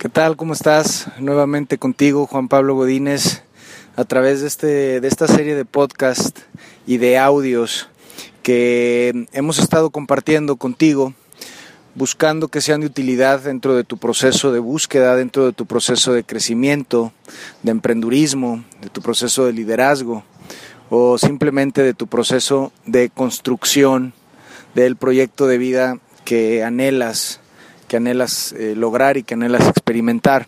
¿Qué tal? ¿Cómo estás? Nuevamente contigo, Juan Pablo Godínez, a través de, este, de esta serie de podcast y de audios que hemos estado compartiendo contigo, buscando que sean de utilidad dentro de tu proceso de búsqueda, dentro de tu proceso de crecimiento, de emprendurismo, de tu proceso de liderazgo o simplemente de tu proceso de construcción del proyecto de vida que anhelas que anhelas eh, lograr y que anhelas experimentar.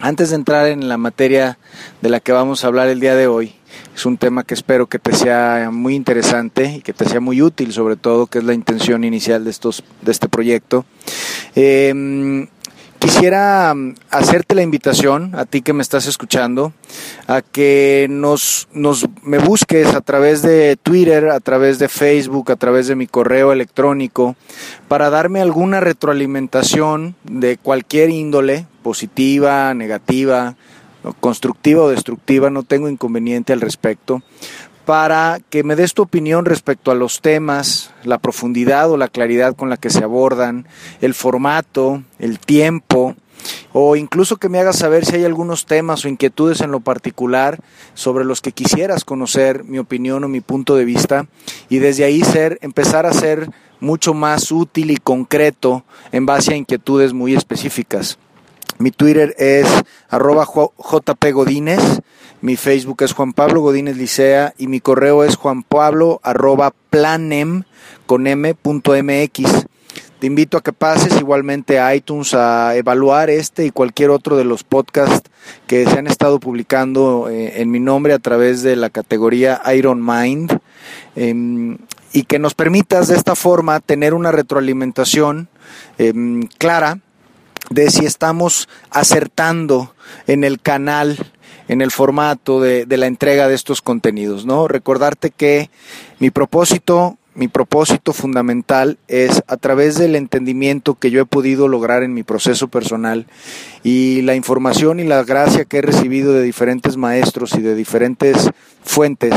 Antes de entrar en la materia de la que vamos a hablar el día de hoy, es un tema que espero que te sea muy interesante y que te sea muy útil, sobre todo, que es la intención inicial de, estos, de este proyecto. Eh, Quisiera mm, hacerte la invitación, a ti que me estás escuchando, a que nos, nos me busques a través de Twitter, a través de Facebook, a través de mi correo electrónico, para darme alguna retroalimentación de cualquier índole, positiva, negativa, constructiva o destructiva, no tengo inconveniente al respecto, para que me des tu opinión respecto a los temas, la profundidad o la claridad con la que se abordan, el formato, el tiempo, o incluso que me hagas saber si hay algunos temas o inquietudes en lo particular sobre los que quisieras conocer mi opinión o mi punto de vista y desde ahí ser empezar a ser mucho más útil y concreto en base a inquietudes muy específicas. Mi Twitter es arroba mi Facebook es Juan Pablo Godínez Licea y mi correo es juanpablo arroba planem con m.mx. Te invito a que pases igualmente a iTunes a evaluar este y cualquier otro de los podcasts que se han estado publicando eh, en mi nombre a través de la categoría Iron Mind em, y que nos permitas de esta forma tener una retroalimentación em, clara de si estamos acertando en el canal, en el formato de, de, la entrega de estos contenidos, ¿no? Recordarte que mi propósito, mi propósito fundamental es a través del entendimiento que yo he podido lograr en mi proceso personal y la información y la gracia que he recibido de diferentes maestros y de diferentes fuentes,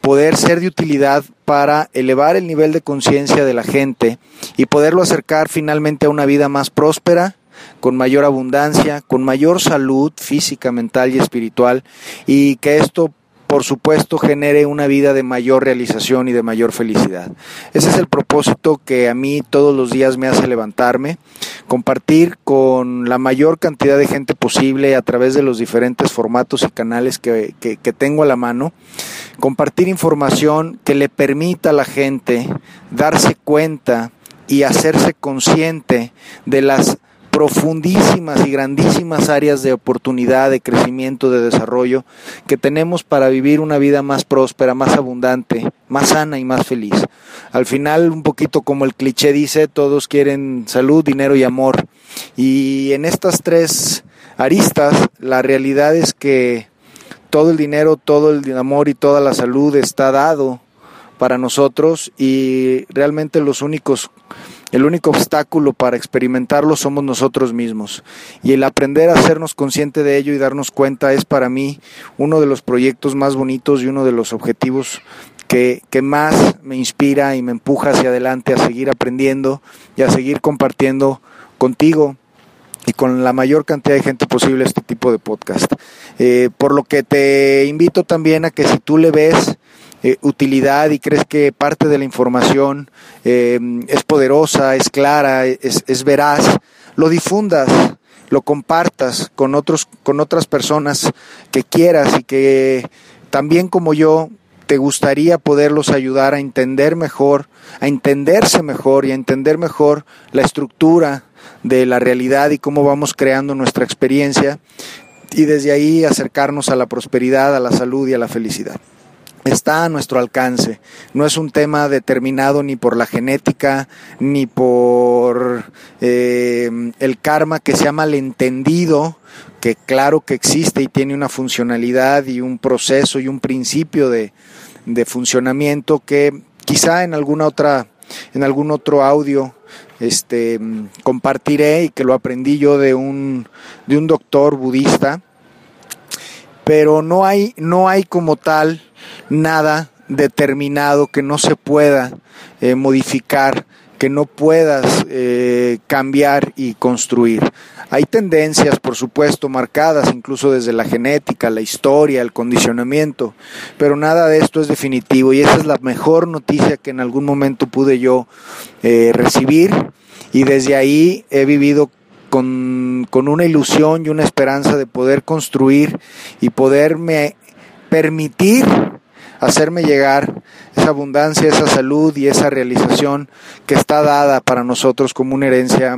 poder ser de utilidad para elevar el nivel de conciencia de la gente y poderlo acercar finalmente a una vida más próspera, con mayor abundancia, con mayor salud física, mental y espiritual, y que esto por supuesto genere una vida de mayor realización y de mayor felicidad. Ese es el propósito que a mí todos los días me hace levantarme, compartir con la mayor cantidad de gente posible a través de los diferentes formatos y canales que, tengo a la mano, compartir información que le permita a la gente darse cuenta y hacerse consciente de las profundísimas y grandísimas áreas de oportunidad, de crecimiento, de desarrollo que tenemos para vivir una vida más próspera, más abundante, más sana y más feliz. Al final, un poquito como el cliché dice, todos quieren salud, dinero y amor. Y en estas tres aristas, la realidad es que todo el dinero, todo el amor y toda la salud está dado para nosotros y realmente los únicos el único obstáculo para experimentarlo somos nosotros mismos. Y el aprender a hacernos consciente de ello y darnos cuenta es para mí uno de los proyectos más bonitos y uno de los objetivos que, que, más me inspira y me empuja hacia adelante a seguir aprendiendo y a seguir compartiendo contigo y con la mayor cantidad de gente posible este tipo de podcast. Eh, por lo que te invito también a que si tú le ves eh, utilidad y crees que parte de la información eh, es poderosa, es clara, es, es veraz, lo difundas, lo compartas con otros, con otras personas que quieras y que también como yo te gustaría poderlos ayudar a entender mejor, a entenderse mejor y a entender mejor la estructura de la realidad y cómo vamos creando nuestra experiencia y desde ahí acercarnos a la prosperidad, a la salud y a la felicidad está a nuestro alcance. No es un tema determinado ni por la genética, ni por eh, el karma que se ha malentendido, que claro que existe y tiene una funcionalidad y un proceso y un principio de, de funcionamiento que quizá en alguna otra, en algún otro audio este, compartiré y que lo aprendí yo de un, de un doctor budista, pero no hay, no hay como tal nada determinado que no se pueda eh, modificar que no puedas eh, cambiar y construir. Hay tendencias, por supuesto, marcadas incluso desde la genética, la historia, el condicionamiento, pero nada de esto es definitivo y esa es la mejor noticia que en algún momento pude yo eh, recibir y desde ahí he vivido con, con, una ilusión y una esperanza de poder construir y poderme permitir hacerme llegar esa abundancia, esa salud y esa realización que está dada para nosotros como una herencia,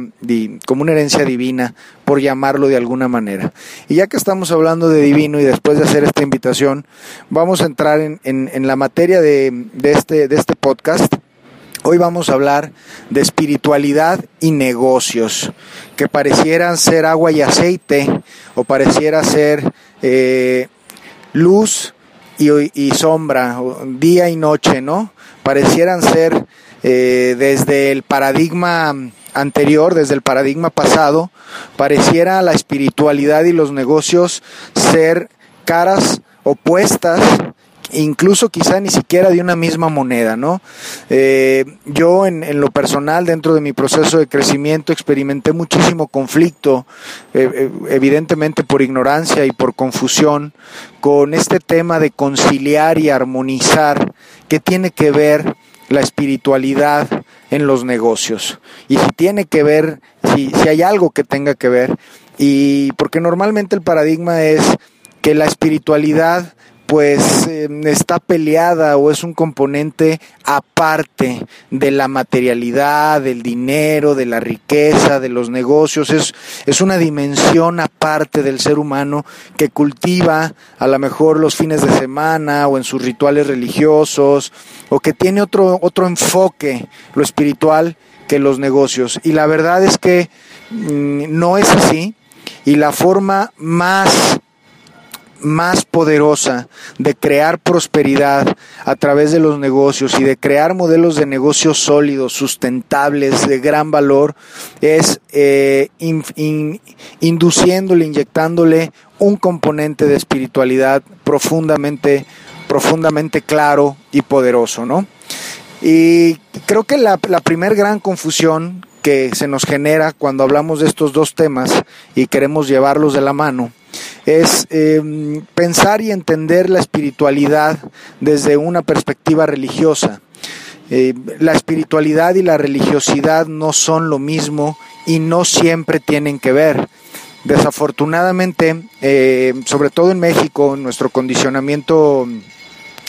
como una herencia divina, por llamarlo de alguna manera. Y ya que estamos hablando de divino y después de hacer esta invitación, vamos a entrar en, en, la materia de, de, este, de este podcast. Hoy vamos a hablar de espiritualidad y negocios, que parecieran ser agua y aceite o pareciera ser eh, luz y, sombra, día y noche, ¿no? Parecieran ser eh, desde el paradigma anterior, desde el paradigma pasado, pareciera la espiritualidad y los negocios ser caras opuestas incluso quizá ni siquiera de una misma moneda, ¿no? Eh, yo en, en, lo personal, dentro de mi proceso de crecimiento, experimenté muchísimo conflicto, eh, eh, evidentemente por ignorancia y por confusión, con este tema de conciliar y armonizar, que tiene que ver la espiritualidad en los negocios. Y si tiene que ver, si, si hay algo que tenga que ver, y porque normalmente el paradigma es que la espiritualidad pues em, está peleada o es un componente aparte de la materialidad, del dinero, de la riqueza, de los negocios, es, es una dimensión aparte del ser humano que cultiva a lo mejor los fines de semana o en sus rituales religiosos o que tiene otro, otro enfoque, lo espiritual, que los negocios. Y la verdad es que mm, no es así y la forma más más poderosa de crear prosperidad a través de los negocios y de crear modelos de negocios sólidos, sustentables, de gran valor, es eh, induciéndole, inyectándole un componente de espiritualidad profundamente, profundamente claro y poderoso, ¿no? Y creo que la, la primer gran confusión que se nos genera cuando hablamos de estos dos temas y queremos llevarlos de la mano es em, pensar y entender la espiritualidad desde una perspectiva religiosa. Eh, la espiritualidad y la religiosidad no son lo mismo y no siempre tienen que ver. Desafortunadamente, eh, sobre todo en México, nuestro condicionamiento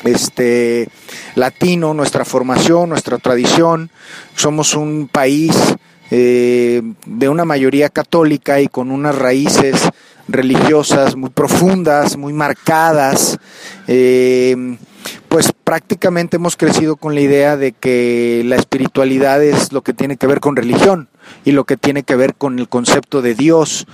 este, latino, nuestra formación, nuestra tradición, somos un país eh, de una mayoría católica y con unas raíces religiosas muy profundas, muy marcadas. Eh, pues prácticamente hemos crecido con la idea de que la espiritualidad es lo que tiene que ver con religión y lo que tiene que ver con el concepto de Dios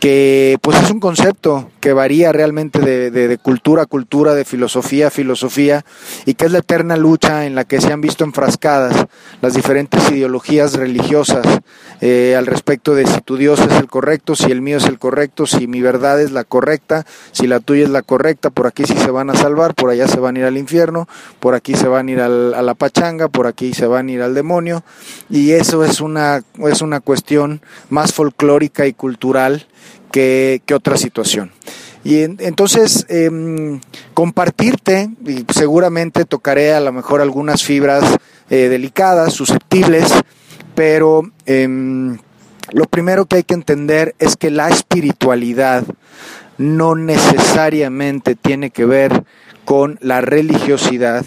que pues es un concepto que varía realmente de, de, cultura a cultura, de filosofía a filosofía, y que es la eterna lucha en la que se han visto enfrascadas las diferentes ideologías religiosas eh, al respecto de si tu Dios es el correcto, si el mío es el correcto, si mi verdad es la correcta, si la tuya es la correcta, por aquí sí se van a salvar, por allá se van a ir al infierno, por aquí se van a ir al, a la pachanga, por aquí se van a ir al demonio, y eso es una, es una cuestión más folclórica y cultural que, otra situación. Y entonces, em, compartirte, y seguramente tocaré a lo mejor algunas fibras eh, delicadas, susceptibles, pero em, lo primero que hay que entender es que la espiritualidad no necesariamente tiene que ver con la religiosidad,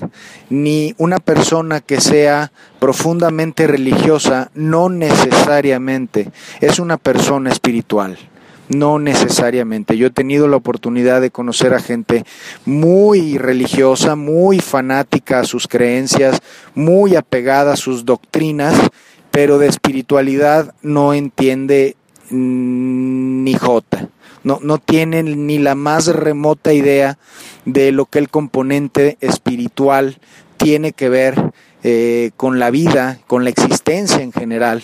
ni una persona que sea profundamente religiosa no necesariamente es una persona espiritual. No necesariamente. Yo he tenido la oportunidad de conocer a gente muy religiosa, muy fanática a sus creencias, muy apegada a sus doctrinas, pero de espiritualidad no entiende ni jota. No, no tienen ni la más remota idea de lo que el componente espiritual tiene que ver eh, con la vida, con la existencia en general.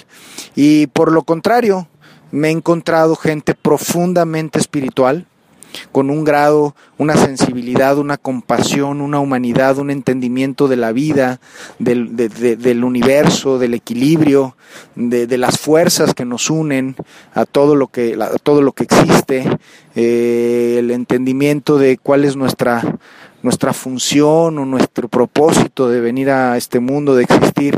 Y por lo contrario, me he encontrado gente profundamente espiritual, con un grado, una sensibilidad, una compasión, una humanidad, un entendimiento de la vida, del, universo, del equilibrio, de, las fuerzas que nos unen a todo lo que, todo lo que existe, eh, el entendimiento de cuál es nuestra, nuestra función o nuestro propósito de venir a este mundo, de existir,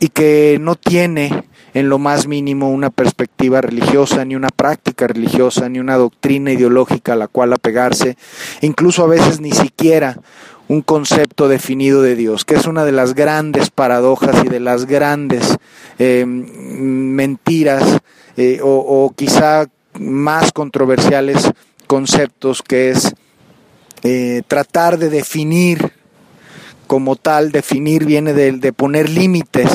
y que no tiene en lo más mínimo una perspectiva religiosa, ni una práctica religiosa, ni una doctrina ideológica a la cual apegarse, incluso a veces ni siquiera un concepto definido de Dios, que es una de las grandes paradojas y de las grandes eh, mentiras eh, o, quizá más controversiales conceptos, que es eh, tratar de definir como tal, definir viene de, de poner límites,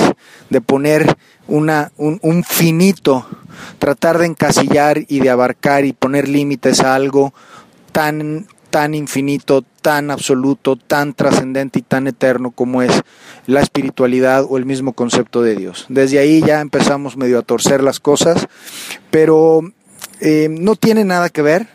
de poner una, un, finito, tratar de encasillar y de abarcar y poner límites a algo tan, tan infinito, tan absoluto, tan trascendente y tan eterno como es la espiritualidad o el mismo concepto de Dios. Desde ahí ya empezamos medio a torcer las cosas, pero eh, no tiene nada que ver.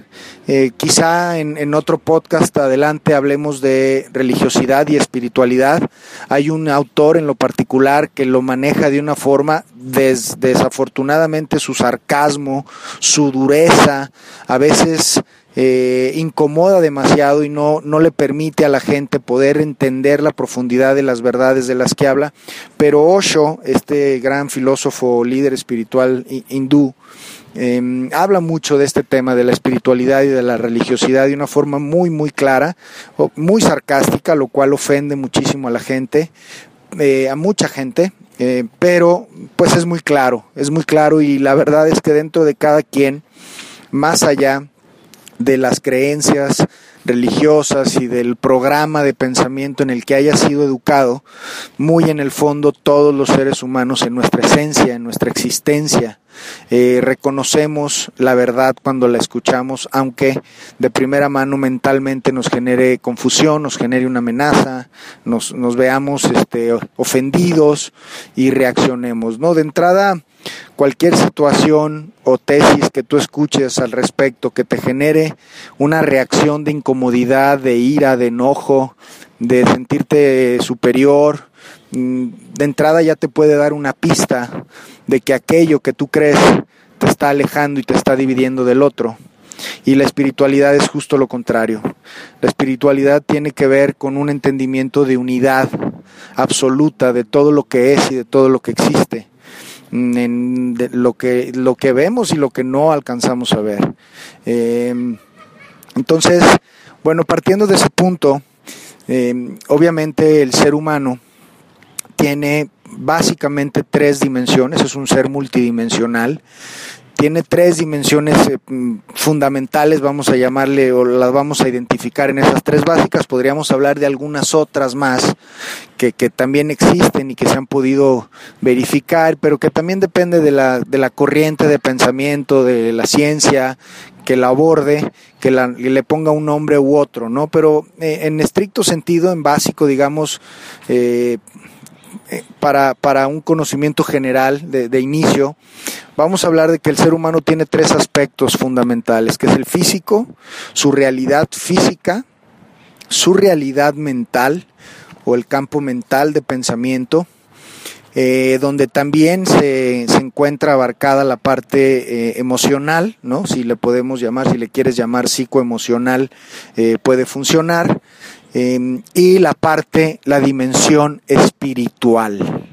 Eh, quizá en, otro podcast adelante hablemos de religiosidad y espiritualidad. Hay un autor en lo particular que lo maneja de una forma, desafortunadamente su sarcasmo, su dureza, a veces eh, incomoda demasiado y no, no le permite a la gente poder entender la profundidad de las verdades de las que habla. Pero Osho, este gran filósofo líder espiritual hindú, Em, habla mucho de este tema de la espiritualidad y de la religiosidad de una forma muy, muy clara, muy sarcástica, lo cual ofende muchísimo a la gente, eh, a mucha gente, eh, pero pues es muy claro, es muy claro y la verdad es que dentro de cada quien, más allá de las creencias religiosas y del programa de pensamiento en el que haya sido educado, muy en el fondo todos los seres humanos en nuestra esencia, en nuestra existencia, eh, reconocemos la verdad cuando la escuchamos, aunque de primera mano mentalmente nos genere confusión, nos genere una amenaza, nos, nos veamos este, ofendidos y reaccionemos. ¿no? De entrada, cualquier situación o tesis que tú escuches al respecto que te genere una reacción de incomodidad, de ira, de enojo, de sentirte superior, mm, de entrada ya te puede dar una pista de que aquello que tú crees te está alejando y te está dividiendo del otro. Y la espiritualidad es justo lo contrario. La espiritualidad tiene que ver con un entendimiento de unidad absoluta de todo lo que es y de todo lo que existe, en lo, que, lo que vemos y lo que no alcanzamos a ver. Em, entonces, bueno, partiendo de ese punto, em, obviamente el ser humano tiene básicamente tres dimensiones, es un ser multidimensional. Tiene tres dimensiones eh, mm, fundamentales, vamos a llamarle o las vamos a identificar en esas tres básicas. Podríamos hablar de algunas otras más que, también existen y que se han podido verificar, pero que también depende de la, de la corriente de pensamiento, de la ciencia, que la aborde, que, le ponga un nombre u otro, ¿no? Pero eh, en estricto sentido, en básico, digamos, eh, eh, para, para un conocimiento general de, de, inicio, vamos a hablar de que el ser humano tiene tres aspectos fundamentales, que es el físico, su realidad física, su realidad mental o el campo mental de pensamiento, eh, donde también se, se, encuentra abarcada la parte eh, emocional, ¿no? Si le podemos llamar, si le quieres llamar psicoemocional, eh, puede funcionar. Em, y la parte, la dimensión espiritual.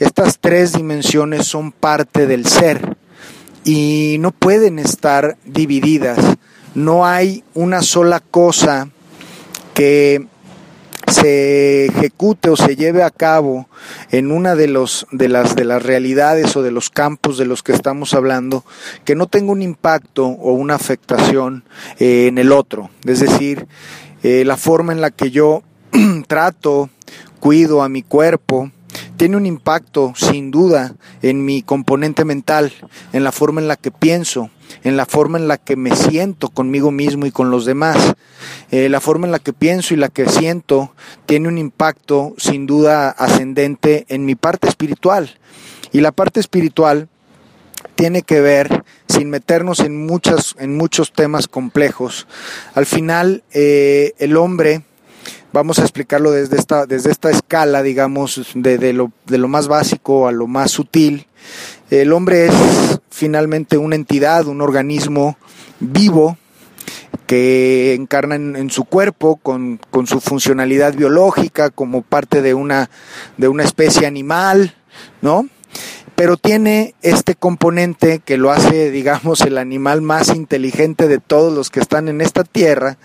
Estas tres dimensiones son parte del ser y no pueden estar divididas. No hay una sola cosa que se ejecute o se lleve a cabo en una de los de las de las realidades o de los campos de los que estamos hablando que no tenga un impacto o una afectación eh, en el otro. Es decir eh, la forma en la que yo trato, cuido a mi cuerpo, tiene un impacto sin duda en mi componente mental, en la forma en la que pienso, en la forma en la que me siento conmigo mismo y con los demás. Eh, la forma en la que pienso y la que siento tiene un impacto sin duda ascendente en mi parte espiritual. Y la parte espiritual tiene que ver, sin meternos en, muchas, en muchos temas complejos, al final eh, el hombre, vamos a explicarlo desde esta, desde esta escala, digamos, de, lo, de lo más básico a lo más sutil, el hombre es finalmente una entidad, un organismo vivo, que encarna en, su cuerpo con, con, su funcionalidad biológica como parte de una, de una especie animal, ¿no? Pero tiene este componente que lo hace, digamos, el animal más inteligente de todos los que están en esta tierra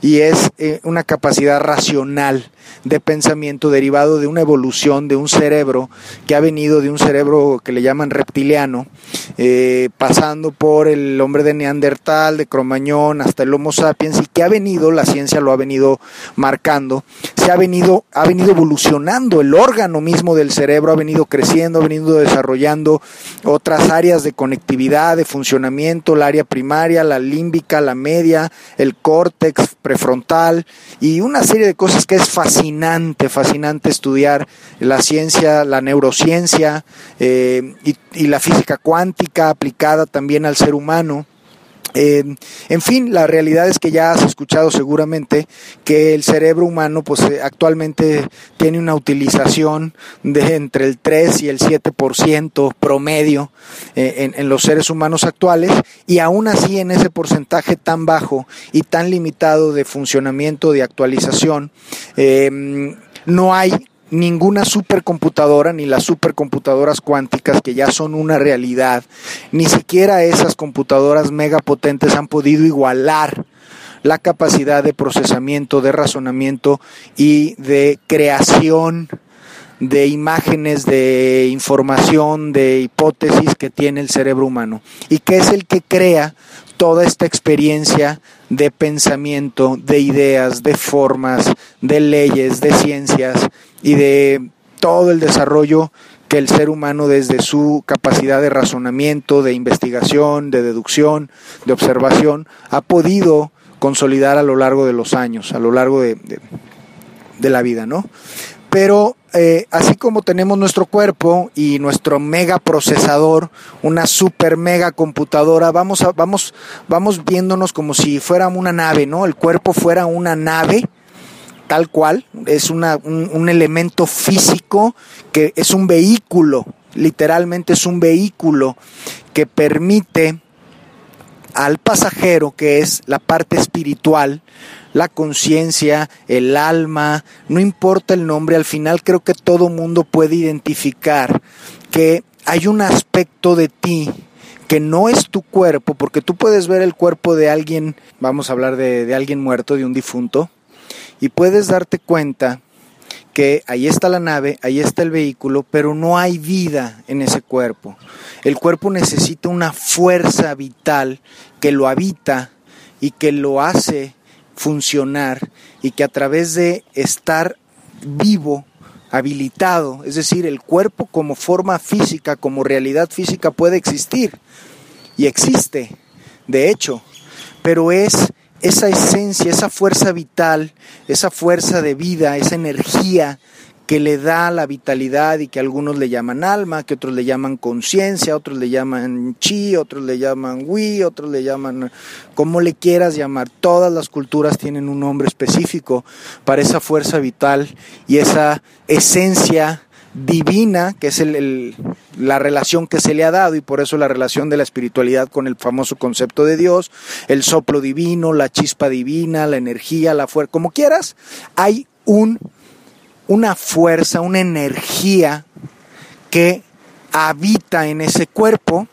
y es eh, una capacidad racional de pensamiento derivado de una evolución de un cerebro que ha venido de un cerebro que le llaman reptiliano, eh, pasando por el hombre de Neandertal, de Cromañón, hasta el Homo sapiens, y que ha venido, la ciencia lo ha venido marcando, se ha venido, ha venido evolucionando, el órgano mismo del cerebro ha venido creciendo, ha venido desarrollando otras áreas de conectividad, de funcionamiento, la área primaria, la límbica, la media, el córtex prefrontal y una serie de cosas que es fascinante fascinante, fascinante estudiar la ciencia, la neurociencia eh, y, la física cuántica aplicada también al ser humano. Eh, en fin, la realidad es que ya has escuchado seguramente que el cerebro humano pues eh, actualmente tiene una utilización de entre el 3 y el 7% promedio en, en, los seres humanos actuales y aún así en ese porcentaje tan bajo y tan limitado de funcionamiento, de actualización, no hay ninguna supercomputadora ni las supercomputadoras cuánticas que ya son una realidad, ni siquiera esas computadoras megapotentes han podido igualar la capacidad de procesamiento, de razonamiento y de creación de imágenes, de información, de hipótesis que tiene el cerebro humano. Y que es el que crea toda esta experiencia de pensamiento, de ideas, de formas, de leyes, de ciencias y de todo el desarrollo que el ser humano desde su capacidad de razonamiento, de investigación, de deducción, de observación, ha podido consolidar a lo largo de los años, a lo largo de, de la vida, ¿no? Pero eh, así como tenemos nuestro cuerpo y nuestro mega procesador, una super mega computadora, vamos, a, vamos, vamos viéndonos como si fuera una nave, ¿no? El cuerpo fuera una nave, tal cual, es una, un, un elemento físico que es un vehículo, literalmente es un vehículo que permite al pasajero, que es la parte espiritual, la conciencia, el alma, no importa el nombre, al final creo que todo mundo puede identificar que hay un aspecto de ti que no es tu cuerpo, porque tú puedes ver el cuerpo de alguien, vamos a hablar de, de alguien muerto, de un difunto, y puedes darte cuenta que ahí está la nave, ahí está el vehículo, pero no hay vida en ese cuerpo. El cuerpo necesita una fuerza vital que lo habita y que lo hace funcionar y que a través de estar vivo, habilitado, es decir, el cuerpo como forma física, como realidad física puede existir y existe, de hecho, pero es esa esencia, esa fuerza vital, esa fuerza de vida, esa energía que le da la vitalidad y que algunos le llaman alma, que otros le llaman conciencia, otros le llaman chi, otros le llaman wi, otros le llaman como le quieras llamar. Todas las culturas tienen un nombre específico para esa fuerza vital y esa esencia divina, que es el, la relación que se le ha dado y por eso la relación de la espiritualidad con el famoso concepto de Dios, el soplo divino, la chispa divina, la energía, la fuerza, como quieras, hay un una fuerza, una energía que habita en ese cuerpo,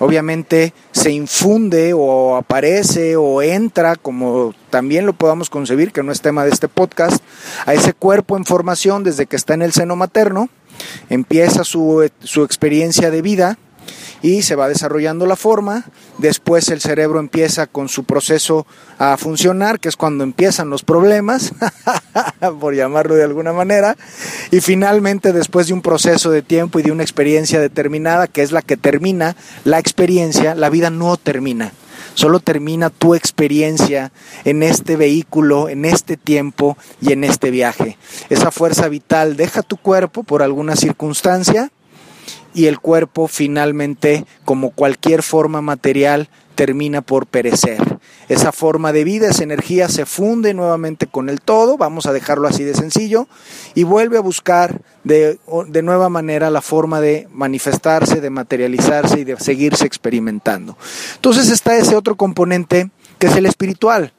obviamente se infunde o aparece o entra, como también lo podamos concebir, que no es tema de este podcast, a ese cuerpo en formación desde que está en el seno materno, empieza su, su experiencia de vida, y se va desarrollando la forma, después el cerebro empieza con su proceso a funcionar, que es cuando empiezan los problemas, por llamarlo de alguna manera, y finalmente después de un proceso de tiempo y de una experiencia determinada, que es la que termina la experiencia, la vida no termina. Solo termina tu experiencia en este vehículo, en este tiempo y en este viaje. Esa fuerza vital deja tu cuerpo por alguna circunstancia y el cuerpo finalmente, como cualquier forma material, termina por perecer. Esa forma de vida, esa energía se funde nuevamente con el todo, vamos a dejarlo así de sencillo, y vuelve a buscar de, nueva manera la forma de manifestarse, de materializarse y de seguirse experimentando. Entonces está ese otro componente que es el espiritual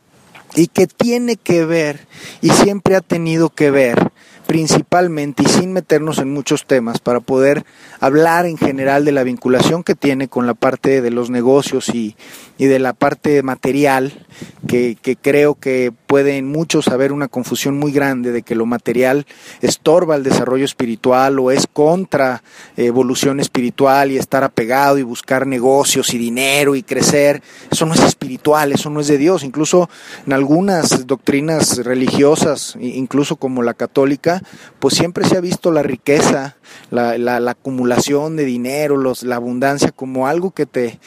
y que tiene que ver y siempre ha tenido que ver principalmente y sin meternos en muchos temas para poder hablar en general de la vinculación que tiene con la parte de los negocios y, y de la parte material, que, que, creo que pueden muchos haber una confusión muy grande de que lo material estorba el desarrollo espiritual o es contra evolución espiritual y estar apegado y buscar negocios y dinero y crecer. Eso no es espiritual, eso no es de Dios. Incluso en algunas doctrinas religiosas, incluso como la católica, pues siempre se ha visto la riqueza, la, la, la acumulación de dinero, los, la abundancia como algo que te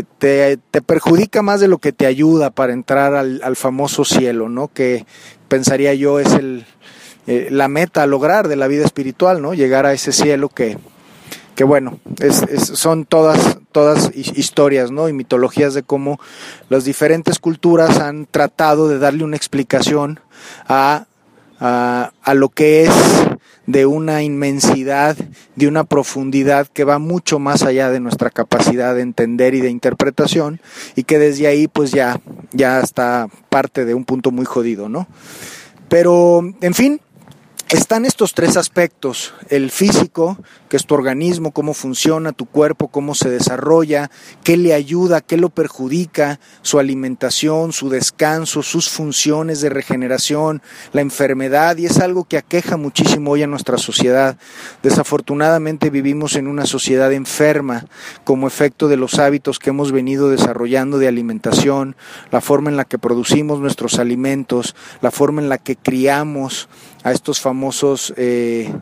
te, te, perjudica más de lo que te ayuda para entrar al, famoso cielo, ¿no? Que pensaría yo es el, eh, la meta a lograr de la vida espiritual, ¿no? Llegar a ese cielo que, que bueno, es, es, son todas, todas historias, ¿no? Y mitologías de cómo las diferentes culturas han tratado de darle una explicación a, a lo que es de una inmensidad, de una profundidad que va mucho más allá de nuestra capacidad de entender y de interpretación y que desde ahí pues ya, ya está parte de un punto muy jodido, ¿no? Pero, en fin, están estos tres aspectos, el físico, que es tu organismo, cómo funciona tu cuerpo, cómo se desarrolla, qué le ayuda, qué lo perjudica, su alimentación, su descanso, sus funciones de regeneración, la enfermedad, y es algo que aqueja muchísimo hoy a nuestra sociedad. Desafortunadamente vivimos en una sociedad enferma como efecto de los hábitos que hemos venido desarrollando de alimentación, la forma en la que producimos nuestros alimentos, la forma en la que criamos a estos famosos eh,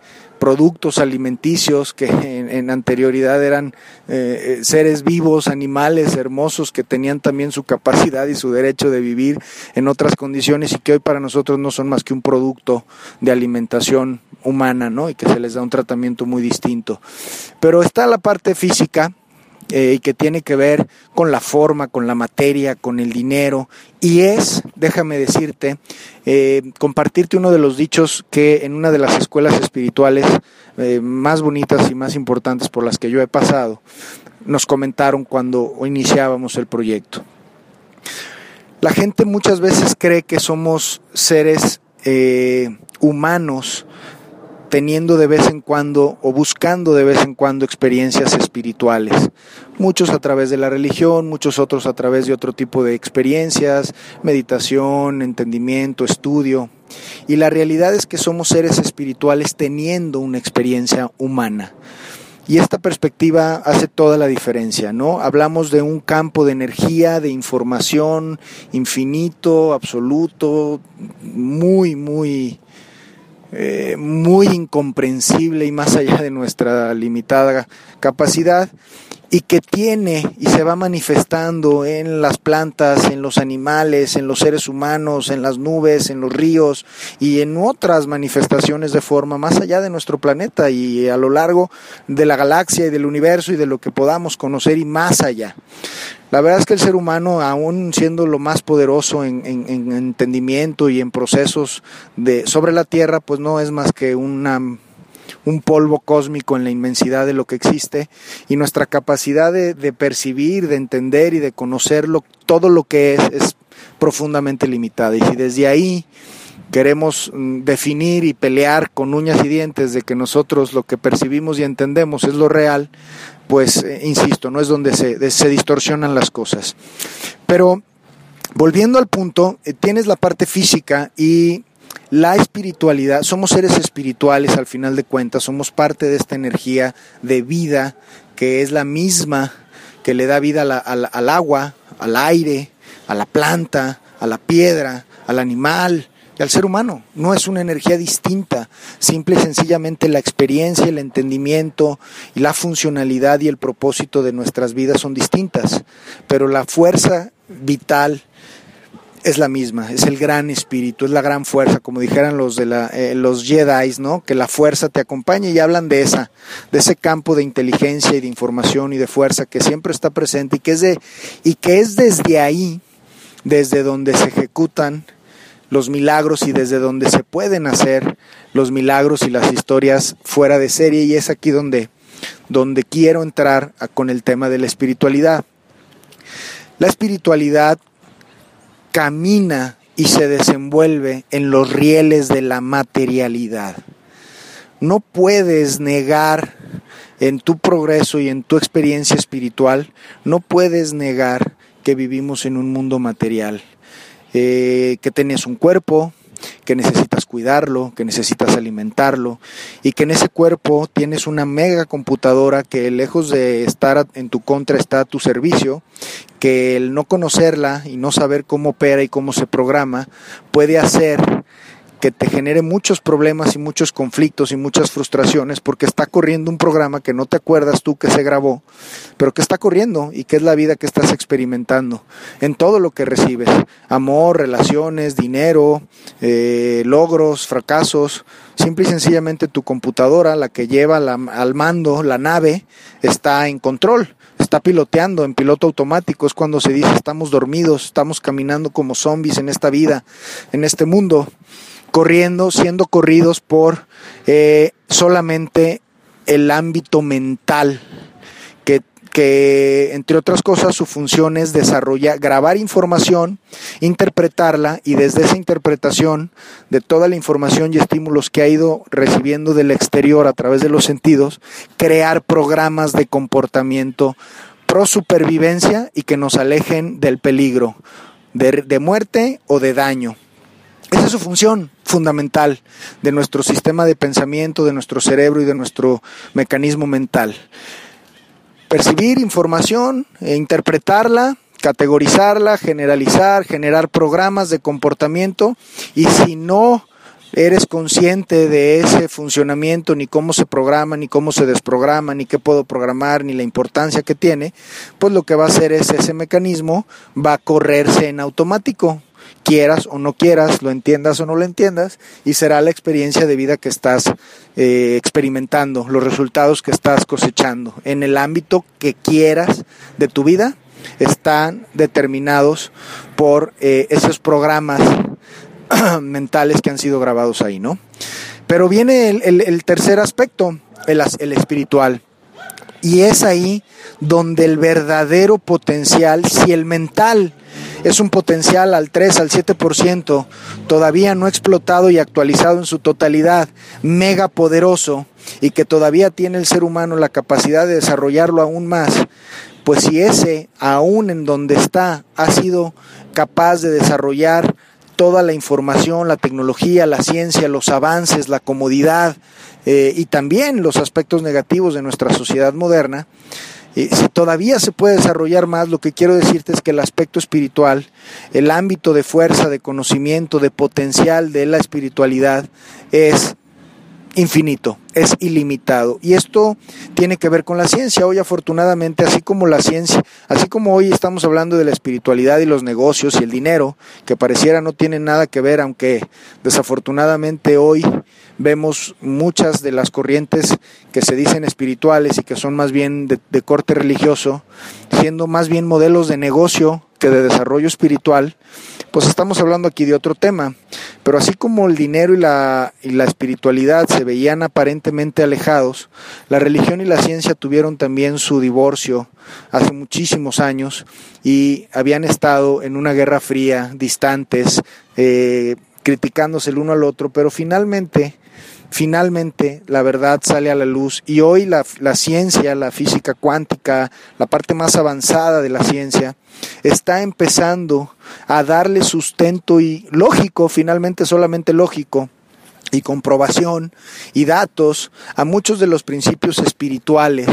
productos alimenticios que en, anterioridad eran eh, seres vivos, animales hermosos que tenían también su capacidad y su derecho de vivir en otras condiciones y que hoy para nosotros no son más que un producto de alimentación humana, ¿no? Y que se les da un tratamiento muy distinto. Pero está la parte física, eh, y que tiene que ver con la forma, con la materia, con el dinero. Y es, déjame decirte, eh, compartirte uno de los dichos que en una de las escuelas espirituales eh, más bonitas y más importantes por las que yo he pasado, nos comentaron cuando iniciábamos el proyecto. La gente muchas veces cree que somos seres humanos teniendo de vez en cuando o buscando de vez en cuando experiencias espirituales. Muchos a través de la religión, muchos otros a través de otro tipo de experiencias, meditación, entendimiento, estudio. Y la realidad es que somos seres espirituales teniendo una experiencia humana. Y esta perspectiva hace toda la diferencia, ¿no? Hablamos de un campo de energía, de información infinito, absoluto, muy, muy eh, muy incomprensible y más allá de nuestra limitada capacidad y que tiene y se va manifestando en las plantas, en los animales, en los seres humanos, en las nubes, en los ríos y en otras manifestaciones de forma más allá de nuestro planeta y a lo largo de la galaxia y del universo y de lo que podamos conocer y más allá. La verdad es que el ser humano, aún siendo lo más poderoso en, en, en entendimiento y en procesos de sobre la Tierra, pues no es más que una un polvo cósmico en la inmensidad de lo que existe y nuestra capacidad de, percibir, de entender y de conocerlo, todo lo que es, es profundamente limitada. Y si desde ahí queremos definir y pelear con uñas y dientes de que nosotros lo que percibimos y entendemos es lo real, pues eh, insisto, no es donde se, se distorsionan las cosas. Pero volviendo al punto, eh, tienes la parte física y la espiritualidad, somos seres espirituales al final de cuentas, somos parte de esta energía de vida que es la misma que le da vida a la, al agua, al aire, a la planta, a la piedra, al animal y al ser humano. No es una energía distinta, simple y sencillamente la experiencia, el entendimiento y la funcionalidad y el propósito de nuestras vidas son distintas, pero la fuerza vital es la misma, es el gran espíritu, es la gran fuerza, como dijeran los de la, eh, los Jedi, ¿no? Que la fuerza te acompañe y hablan de esa, de ese campo de inteligencia y de información y de fuerza que siempre está presente y que es de, y que es desde ahí, desde donde se ejecutan los milagros y desde donde se pueden hacer los milagros y las historias fuera de serie y es aquí donde, donde quiero entrar con el tema de la espiritualidad. La espiritualidad camina y se desenvuelve en los rieles de la materialidad. No puedes negar en tu progreso y en tu experiencia espiritual, no puedes negar que vivimos en un mundo material, eh, que tienes un cuerpo, que necesitas cuidarlo, que necesitas alimentarlo y que en ese cuerpo tienes una mega computadora que lejos de estar en tu contra está a tu servicio, que el no conocerla y no saber cómo opera y cómo se programa puede hacer que te genere muchos problemas y muchos conflictos y muchas frustraciones porque está corriendo un programa que no te acuerdas tú que se grabó, pero que está corriendo y que es la vida que estás experimentando en todo lo que recibes, amor, relaciones, dinero, eh, logros, fracasos, simple y sencillamente tu computadora, la que lleva al mando la nave, está en control está piloteando en piloto automático, es cuando se dice estamos dormidos, estamos caminando como zombies en esta vida, en este mundo corriendo, siendo corridos por eh, solamente el ámbito mental, que, que, entre otras cosas su función es desarrollar, grabar información, interpretarla y desde esa interpretación de toda la información y estímulos que ha ido recibiendo del exterior a través de los sentidos, crear programas de comportamiento pro supervivencia y que nos alejen del peligro de muerte o de daño. Esa es su función fundamental de nuestro sistema de pensamiento, de nuestro cerebro y de nuestro mecanismo mental. Percibir información e interpretarla, categorizarla, generalizar, generar programas de comportamiento y si no eres consciente de ese funcionamiento, ni cómo se programa, ni cómo se desprograma, ni qué puedo programar, ni la importancia que tiene, pues lo que va a hacer es ese mecanismo va a correrse en automático, quieras o no quieras, lo entiendas o no lo entiendas, y será la experiencia de vida que estás eh, experimentando, los resultados que estás cosechando. En el ámbito que quieras de tu vida, están determinados por eh, esos programas mentales que han sido grabados ahí, ¿no? Pero viene el, tercer aspecto, el, el espiritual. Y es ahí donde el verdadero potencial, si el mental es un potencial al 3, al 7%, todavía no explotado y actualizado en su totalidad, mega poderoso y que todavía tiene el ser humano la capacidad de desarrollarlo aún más, pues si ese, aún en donde está, ha sido capaz de desarrollar toda la información, la tecnología, la ciencia, los avances, la comodidad eh, y también los aspectos negativos de nuestra sociedad moderna, si todavía se puede desarrollar más, lo que quiero decirte es que el aspecto espiritual, el ámbito de fuerza, de conocimiento, de potencial de la espiritualidad es infinito, es ilimitado. Y esto tiene que ver con la ciencia. Hoy afortunadamente, así como la ciencia, así como hoy estamos hablando de la espiritualidad y los negocios y el dinero, que pareciera no tienen nada que ver, aunque desafortunadamente hoy vemos muchas de las corrientes que se dicen espirituales y que son más bien de, corte religioso, siendo más bien modelos de negocio que de desarrollo espiritual, pues estamos hablando aquí de otro tema. Pero así como el dinero y la, y la espiritualidad se veían aparentemente alejados, la religión y la ciencia tuvieron también su divorcio hace muchísimos años y habían estado en una guerra fría, distantes, eh, criticándose el uno al otro, pero finalmente finalmente la verdad sale a la luz y hoy la, ciencia, la física cuántica, la parte más avanzada de la ciencia, está empezando a darle sustento y lógico, finalmente solamente lógico, y comprobación y datos a muchos de los principios espirituales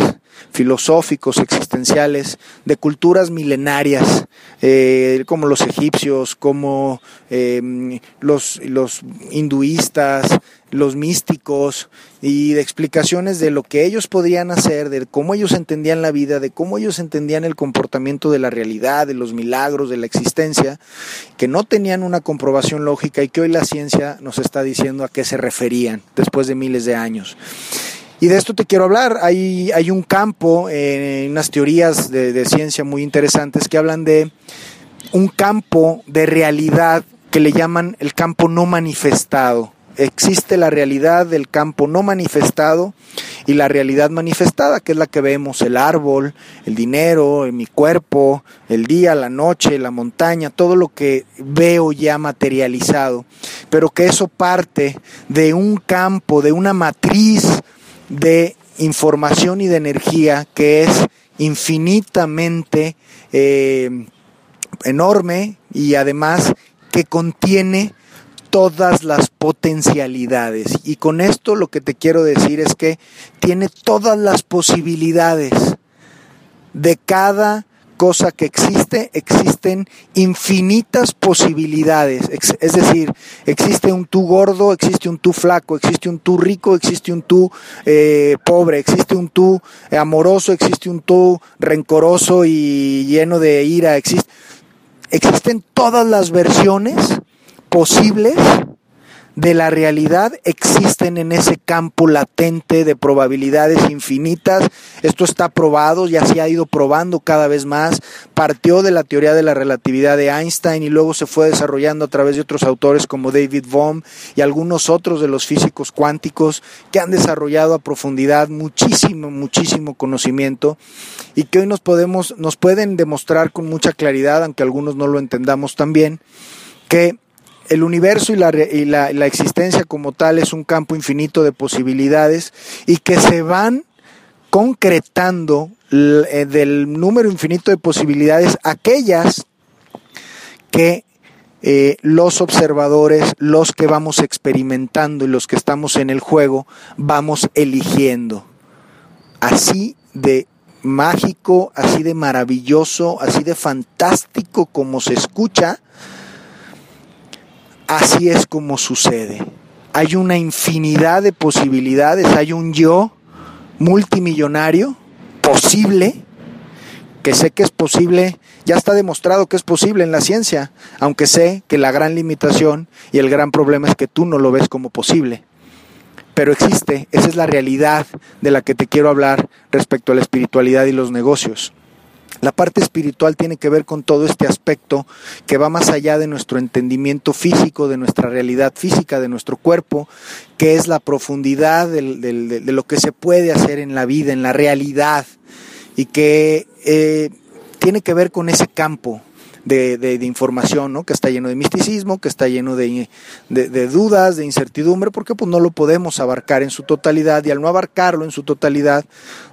filosóficos, existenciales, de culturas milenarias, eh, como los egipcios, como eh, los, los hinduistas, los místicos y de explicaciones de lo que ellos podrían hacer, de cómo ellos entendían la vida, de cómo ellos entendían el comportamiento de la realidad, de los milagros, de la existencia, que no tenían una comprobación lógica y que hoy la ciencia nos está diciendo a qué se referían después de miles de años. Y de esto te quiero hablar. Hay, hay un campo, en unas teorías de, de ciencia muy interesantes que hablan de un campo de realidad que le llaman el campo no manifestado existe la realidad del campo no manifestado y la realidad manifestada, que es la que vemos, el árbol, el dinero, mi cuerpo, el día, la noche, la montaña, todo lo que veo ya materializado, pero que eso parte de un campo, de una matriz de información y de energía que es infinitamente eh, enorme y además que contiene todas las potencialidades. Y con esto lo que te quiero decir es que tiene todas las posibilidades de cada cosa que existe, existen infinitas posibilidades. Es decir, existe un tú gordo, existe un tú flaco, existe un tú rico, existe un tú eh, pobre, existe un tú amoroso, existe un tú rencoroso y lleno de ira. existen todas las versiones posibles de la realidad existen en ese campo latente de probabilidades infinitas. Esto está probado, ya se ha ido probando cada vez más. Partió de la teoría de la relatividad de Einstein y luego se fue desarrollando a través de otros autores como David Bohm y algunos otros de los físicos cuánticos que han desarrollado a profundidad muchísimo, muchísimo conocimiento y que hoy nos podemos, nos pueden demostrar con mucha claridad, aunque algunos no lo entendamos también, que el universo y, la, y la, existencia como tal es un campo infinito de posibilidades y que se van concretando eh, del número infinito de posibilidades aquellas que eh, los observadores, los que vamos experimentando y los que estamos en el juego, vamos eligiendo. Así de mágico, así de maravilloso, así de fantástico como se escucha, Así es como sucede. Hay una infinidad de posibilidades, hay un yo multimillonario posible, que sé que es posible, ya está demostrado que es posible en la ciencia, aunque sé que la gran limitación y el gran problema es que tú no lo ves como posible. Pero existe, esa es la realidad de la que te quiero hablar respecto a la espiritualidad y los negocios. La parte espiritual tiene que ver con todo este aspecto que va más allá de nuestro entendimiento físico, de nuestra realidad física, de nuestro cuerpo, que es la profundidad de, lo que se puede hacer en la vida, en la realidad, y que eh, tiene que ver con ese campo de, de, información, ¿no? Que está lleno de misticismo, que está lleno de, de, dudas, de incertidumbre, porque pues no lo podemos abarcar en su totalidad y al no abarcarlo en su totalidad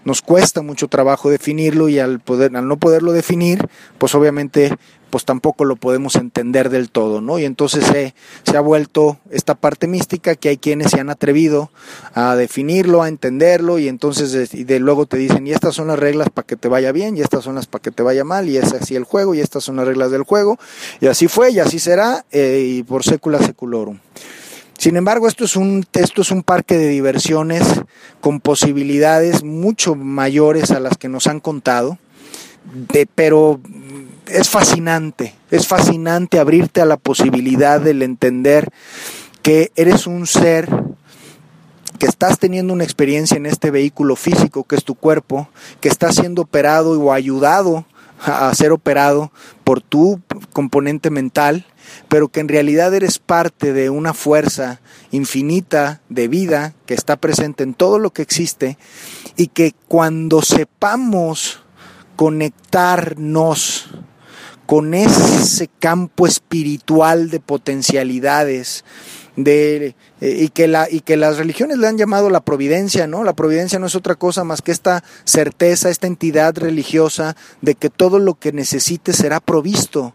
nos cuesta mucho trabajo definirlo y al poder, al no poderlo definir, pues obviamente pues tampoco lo podemos entender del todo, ¿no? Y entonces se, se ha vuelto esta parte mística que hay quienes se han atrevido a definirlo, a entenderlo, y entonces y de luego te dicen, y estas son las reglas para que te vaya bien, y estas son las para que te vaya mal, y es así el juego, y estas son las reglas del juego, y así fue, y así será, eh, y por secula seculorum. Sin embargo, esto es, un, esto es un parque de diversiones con posibilidades mucho mayores a las que nos han contado, de, pero es fascinante, es fascinante abrirte a la posibilidad del entender que eres un ser que estás teniendo una experiencia en este vehículo físico que es tu cuerpo, que está siendo operado o ayudado a ser operado por tu componente mental, pero que en realidad eres parte de una fuerza infinita de vida que está presente en todo lo que existe y que cuando sepamos conectarnos con ese campo espiritual de potencialidades, de, eh, y, que la, y que las religiones le han llamado la providencia, ¿no? La providencia no es otra cosa más que esta certeza, esta entidad religiosa de que todo lo que necesites será provisto.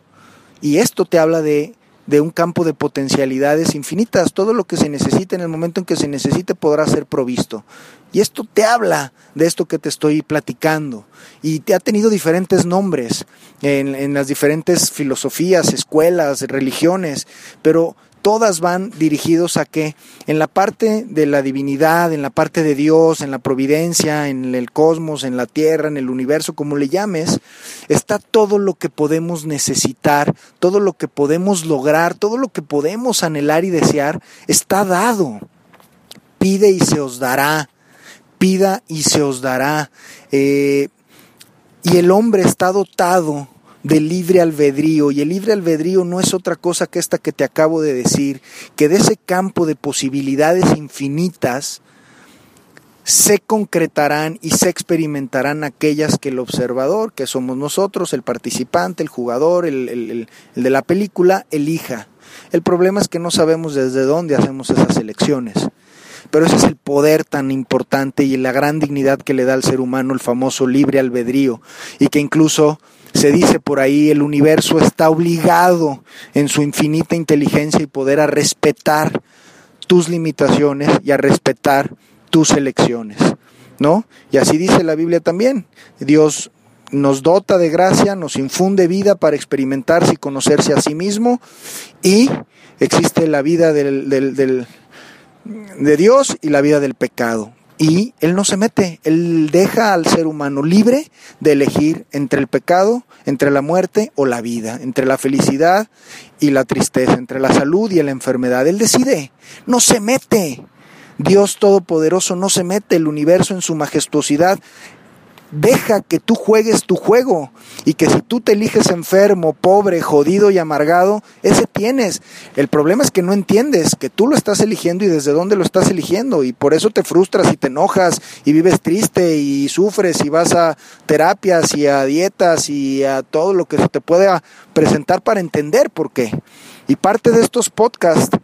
Y esto te habla de de un campo de potencialidades infinitas. Todo lo que se necesite en el momento en que se necesite podrá ser provisto. Y esto te habla de esto que te estoy platicando. Y te ha tenido diferentes nombres en, en las diferentes filosofías, escuelas, religiones, pero todas van dirigidos a que en la parte de la divinidad, en la parte de Dios, en la providencia, en el cosmos, en la tierra, en el universo, como le llames, está todo lo que podemos necesitar, todo lo que podemos lograr, todo lo que podemos anhelar y desear, está dado. Pide y se os dará, pida y se os dará. Eh, y el hombre está dotado de libre albedrío. Y el libre albedrío no es otra cosa que esta que te acabo de decir, que de ese campo de posibilidades infinitas se concretarán y se experimentarán aquellas que el observador, que somos nosotros, el participante, el jugador, el, el de la película, elija. El problema es que no sabemos desde dónde hacemos esas elecciones. Pero ese es el poder tan importante y la gran dignidad que le da al ser humano el famoso libre albedrío y que incluso se dice por ahí, el universo está obligado en su infinita inteligencia y poder a respetar tus limitaciones y a respetar tus elecciones, ¿no? Y así dice la Biblia también. Dios nos dota de gracia, nos infunde vida para experimentarse y conocerse a sí mismo y existe la vida del, de Dios y la vida del pecado y él no se mete, él deja al ser humano libre de elegir entre el pecado, entre la muerte o la vida, entre la felicidad y la tristeza, entre la salud y la enfermedad. Él decide, no se mete. Dios Todopoderoso no se mete, el universo en su majestuosidad Deja que tú juegues tu juego y que si tú te eliges enfermo, pobre, jodido y amargado, ese tienes. El problema es que no entiendes que tú lo estás eligiendo y desde dónde lo estás eligiendo y por eso te frustras y te enojas y vives triste y sufres y vas a terapias y a dietas y a todo lo que se te pueda presentar para entender por qué. Y parte de estos podcasts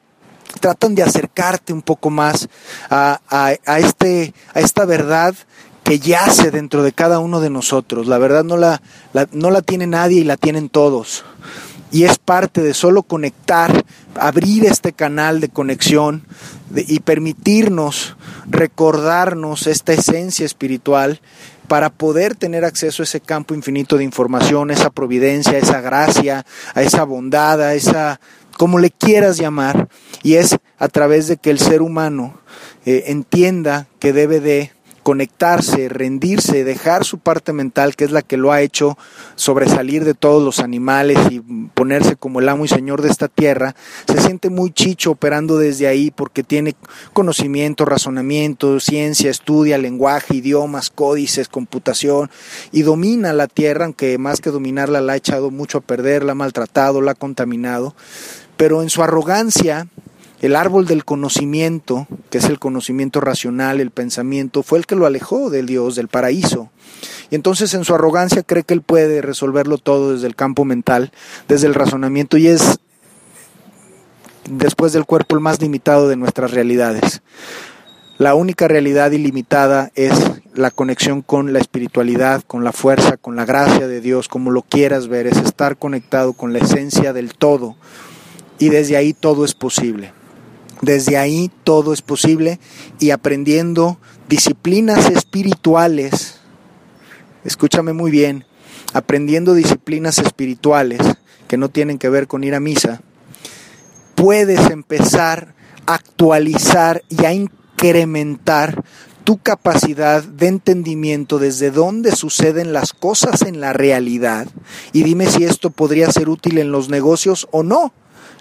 tratan de acercarte un poco más a, a, este, a esta verdad que yace dentro de cada uno de nosotros. La verdad no la, no la tiene nadie y la tienen todos. Y es parte de solo conectar, abrir este canal de conexión y permitirnos recordarnos esta esencia espiritual para poder tener acceso a ese campo infinito de información, esa providencia, esa gracia, a esa bondad, a esa, como le quieras llamar, y es a través de que el ser humano eh, entienda que debe de conectarse, rendirse, dejar su parte mental, que es la que lo ha hecho sobresalir de todos los animales y ponerse como el amo y señor de esta tierra, se siente muy chicho operando desde ahí porque tiene conocimiento, razonamiento, ciencia, estudia lenguaje, idiomas, códices, computación y domina la tierra, aunque más que dominarla la ha echado mucho a perder, la ha maltratado, la ha contaminado, pero en su arrogancia el árbol del conocimiento, que es el conocimiento racional, el pensamiento, fue el que lo alejó del Dios, del paraíso. Y entonces en su arrogancia cree que él puede resolverlo todo desde el campo mental, desde el razonamiento, y es después del cuerpo el más limitado de nuestras realidades. La única realidad ilimitada es la conexión con la espiritualidad, con la fuerza, con la gracia de Dios, como lo quieras ver, es estar conectado con la esencia del todo. Y desde ahí todo es posible. Desde ahí todo es posible y aprendiendo disciplinas espirituales, escúchame muy bien, aprendiendo disciplinas espirituales que no tienen que ver con ir a misa, puedes empezar a actualizar y a incrementar tu capacidad de entendimiento desde dónde suceden las cosas en la realidad y dime si esto podría ser útil en los negocios o no.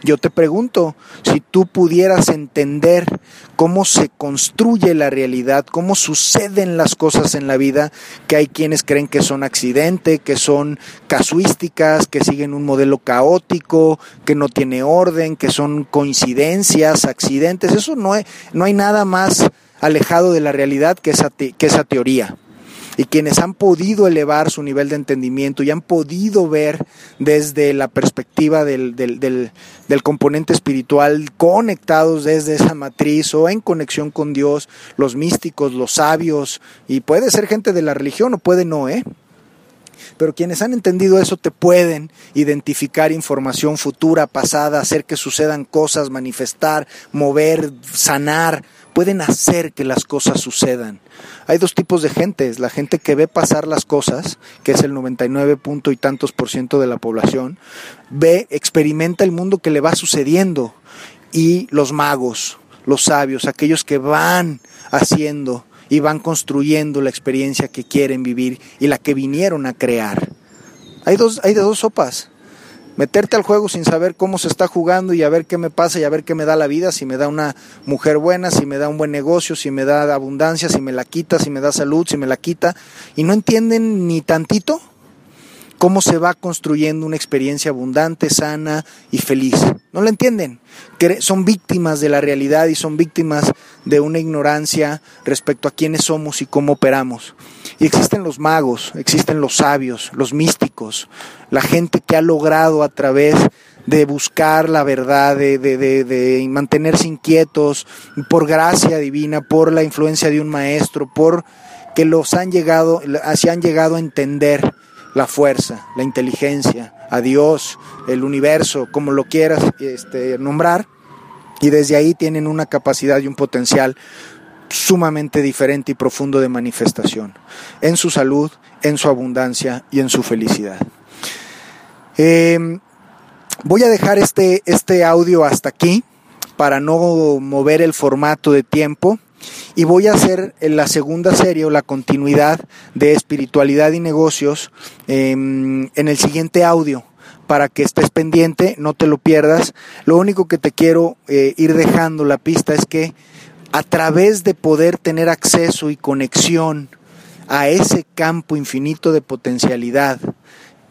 Yo te pregunto, si tú pudieras entender cómo se construye la realidad, cómo suceden las cosas en la vida, que hay quienes creen que son accidente, que son casuísticas, que siguen un modelo caótico, que no tiene orden, que son coincidencias, accidentes, eso no, no hay nada más alejado de la realidad que esa, que esa teoría y quienes han podido elevar su nivel de entendimiento y han podido ver desde la perspectiva del, del, del, componente espiritual conectados desde esa matriz o en conexión con Dios, los místicos, los sabios, y puede ser gente de la religión o puede no, ¿eh? Pero quienes han entendido eso te pueden identificar información futura, pasada, hacer que sucedan cosas, manifestar, mover, sanar, pueden hacer que las cosas sucedan. Hay dos tipos de gentes, la gente que ve pasar las cosas, que es el 99 punto y tantos por ciento de la población, ve, experimenta el mundo que le va sucediendo, y los magos, los sabios, aquellos que van haciendo y van construyendo la experiencia que quieren vivir y la que vinieron a crear. Hay dos, hay de dos sopas meterte al juego sin saber cómo se está jugando y a ver qué me pasa y a ver qué me da la vida, si me da una mujer buena, si me da un buen negocio, si me da abundancia, si me la quita, si me da salud, si me la quita, y no entienden ni tantito cómo se va construyendo una experiencia abundante, sana y feliz. No lo entienden. Son víctimas de la realidad y son víctimas de una ignorancia respecto a quiénes somos y cómo operamos. Y existen los magos, existen los sabios, los místicos, la gente que ha logrado a través de buscar la verdad, de, de, mantenerse inquietos, por gracia divina, por la influencia de un maestro, por que los han llegado, así han llegado a entender la fuerza, la inteligencia, a Dios, el universo, como lo quieras este, nombrar, y desde ahí tienen una capacidad y un potencial sumamente diferente y profundo de manifestación, en su salud, en su abundancia y en su felicidad. Em, voy a dejar este, este audio hasta aquí para no mover el formato de tiempo y voy a hacer la segunda serie o la continuidad de espiritualidad y negocios em, en el siguiente audio para que estés pendiente, no te lo pierdas. Lo único que te quiero eh, ir dejando la pista es que a través de poder tener acceso y conexión a ese campo infinito de potencialidad,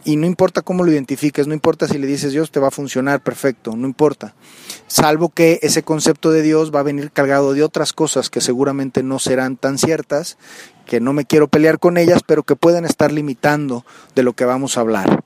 y no importa cómo lo identifiques, no importa si le dices Dios te va a funcionar perfecto, no importa. Salvo que ese concepto de Dios va a venir cargado de otras cosas que seguramente no serán tan ciertas, que no me quiero pelear con ellas, pero que pueden estar limitando de lo que vamos a hablar.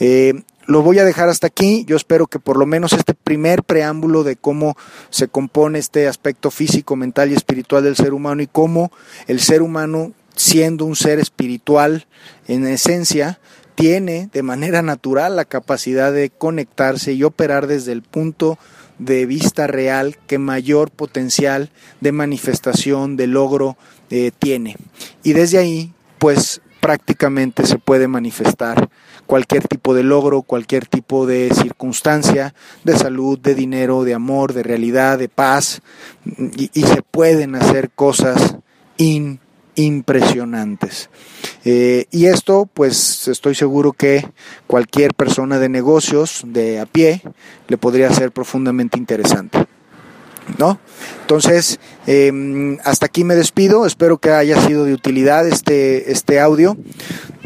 Eh, lo voy a dejar hasta aquí. Yo espero que por lo menos este primer preámbulo de cómo se compone este aspecto físico, mental y espiritual del ser humano y cómo el ser humano, siendo un ser espiritual en esencia, tiene de manera natural la capacidad de conectarse y operar desde el punto de vista real que mayor potencial de manifestación, de logro eh, tiene. Y desde ahí, pues prácticamente se puede manifestar cualquier tipo de logro, cualquier tipo de circunstancia, de salud, de dinero, de amor, de realidad, de paz, y, y se pueden hacer cosas in impresionantes. Eh, y esto, pues estoy seguro que cualquier persona de negocios de a pie le podría ser profundamente interesante. ¿No? Entonces, em, hasta aquí me despido. Espero que haya sido de utilidad este, este audio.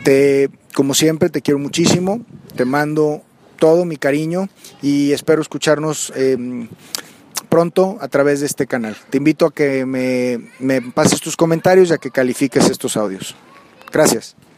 Te, como siempre, te quiero muchísimo. Te mando todo mi cariño y espero escucharnos em, pronto a través de este canal. Te invito a que me, me pases tus comentarios y a que califiques estos audios. Gracias.